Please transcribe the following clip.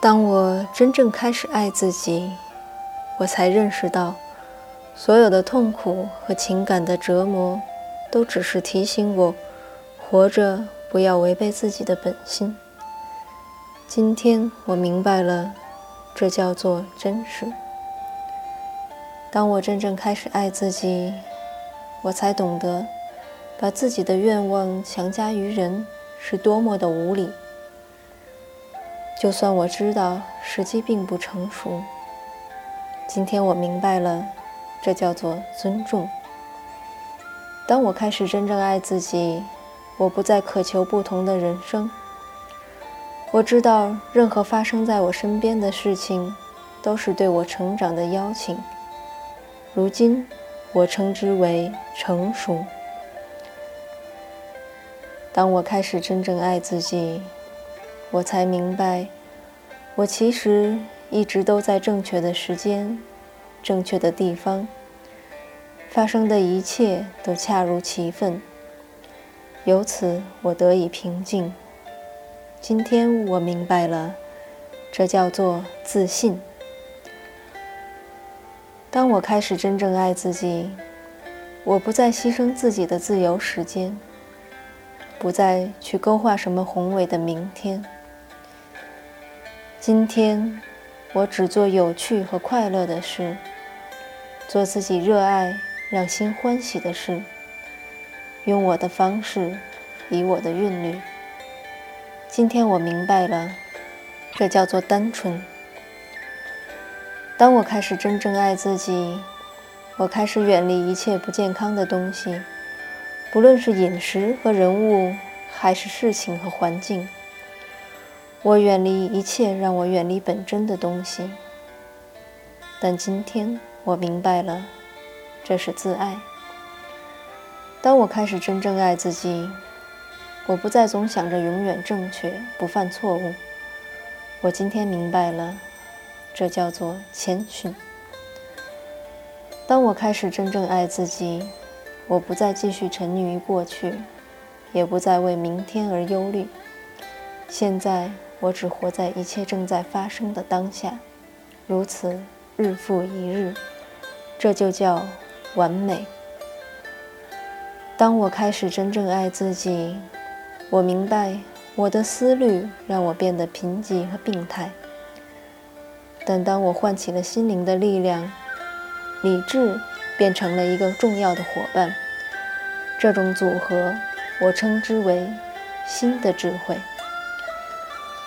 当我真正开始爱自己，我才认识到，所有的痛苦和情感的折磨，都只是提醒我，活着不要违背自己的本心。今天我明白了，这叫做真实。当我真正开始爱自己，我才懂得，把自己的愿望强加于人，是多么的无理。就算我知道时机并不成熟，今天我明白了，这叫做尊重。当我开始真正爱自己，我不再渴求不同的人生。我知道，任何发生在我身边的事情，都是对我成长的邀请。如今，我称之为成熟。当我开始真正爱自己。我才明白，我其实一直都在正确的时间、正确的地方，发生的一切都恰如其分。由此，我得以平静。今天我明白了，这叫做自信。当我开始真正爱自己，我不再牺牲自己的自由时间，不再去勾画什么宏伟的明天。今天，我只做有趣和快乐的事，做自己热爱、让心欢喜的事，用我的方式，以我的韵律。今天我明白了，这叫做单纯。当我开始真正爱自己，我开始远离一切不健康的东西，不论是饮食和人物，还是事情和环境。我远离一切让我远离本真的东西，但今天我明白了，这是自爱。当我开始真正爱自己，我不再总想着永远正确、不犯错误。我今天明白了，这叫做谦逊。当我开始真正爱自己，我不再继续沉溺于过去，也不再为明天而忧虑。现在。我只活在一切正在发生的当下，如此日复一日，这就叫完美。当我开始真正爱自己，我明白我的思虑让我变得贫瘠和病态。但当我唤起了心灵的力量，理智变成了一个重要的伙伴。这种组合，我称之为新的智慧。